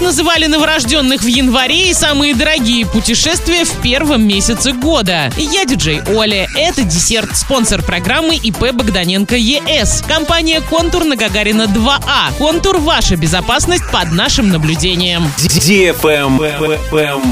Так называли новорожденных в январе и самые дорогие путешествия в первом месяце года. Я диджей Оля. Это десерт. Спонсор программы ИП Богданенко ЕС. Компания «Контур» на Гагарина 2А. «Контур» – ваша безопасность под нашим наблюдением.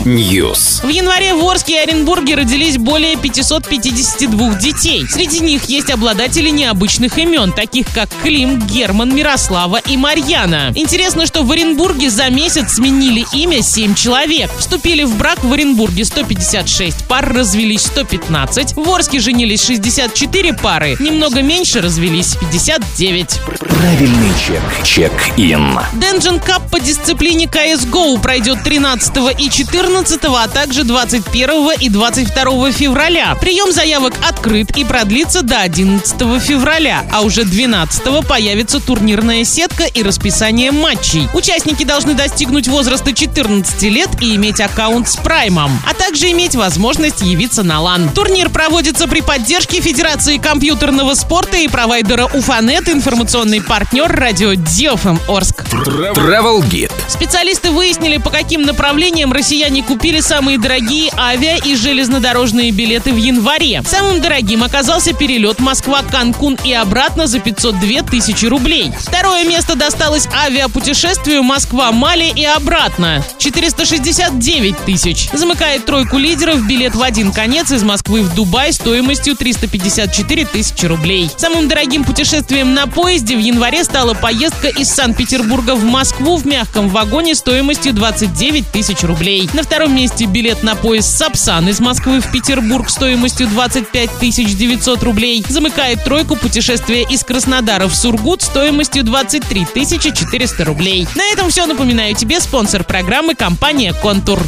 News. В январе в Орске и Оренбурге родились более 552 детей. Среди них есть обладатели необычных имен, таких как Клим, Герман, Мирослава и Марьяна. Интересно, что в Оренбурге за месяц сменили имя 7 человек. Вступили в брак в Оренбурге 156 пар, развелись 115. В Орске женились 64 пары, немного меньше развелись 59. Правильный чек. Чек-ин. Денджин Кап по дисциплине CSGO пройдет 13 и 14, а также 21 и 22 февраля. Прием заявок открыт и продлится до 11 февраля, а уже 12 появится турнирная сетка и расписание матчей. Участники должны достигнуть возраста 14 лет и иметь аккаунт с Праймом, а также иметь возможность явиться на лан. Турнир проводится при поддержке Федерации компьютерного спорта и провайдера Уфанет, информационный партнер радио Диофм Орск. Travel Guide. Специалисты выяснили, по каким направлениям россияне купили самые дорогие авиа и железнодорожные билеты в январе. Самым дорогим оказался перелет Москва-Канкун и обратно за 502 тысячи рублей. Второе место досталось авиапутешествию Москва-Мали и обратно. 469 тысяч. Замыкает тройку лидеров билет в один конец из Москвы в Дубай стоимостью 354 тысячи рублей. Самым дорогим путешествием на поезде в январе стала поездка из Санкт-Петербурга в Москву в мягком вагоне стоимостью 29 тысяч рублей. На втором месте билет на поезд Сапсан из Москвы в Петербург стоимостью 25 тысяч 900 рублей. Замыкает тройку путешествие из Краснодара в Сургут стоимостью 23 тысячи 400 рублей. На этом все. Напоминаю тебе спонсор программы компания «Контур».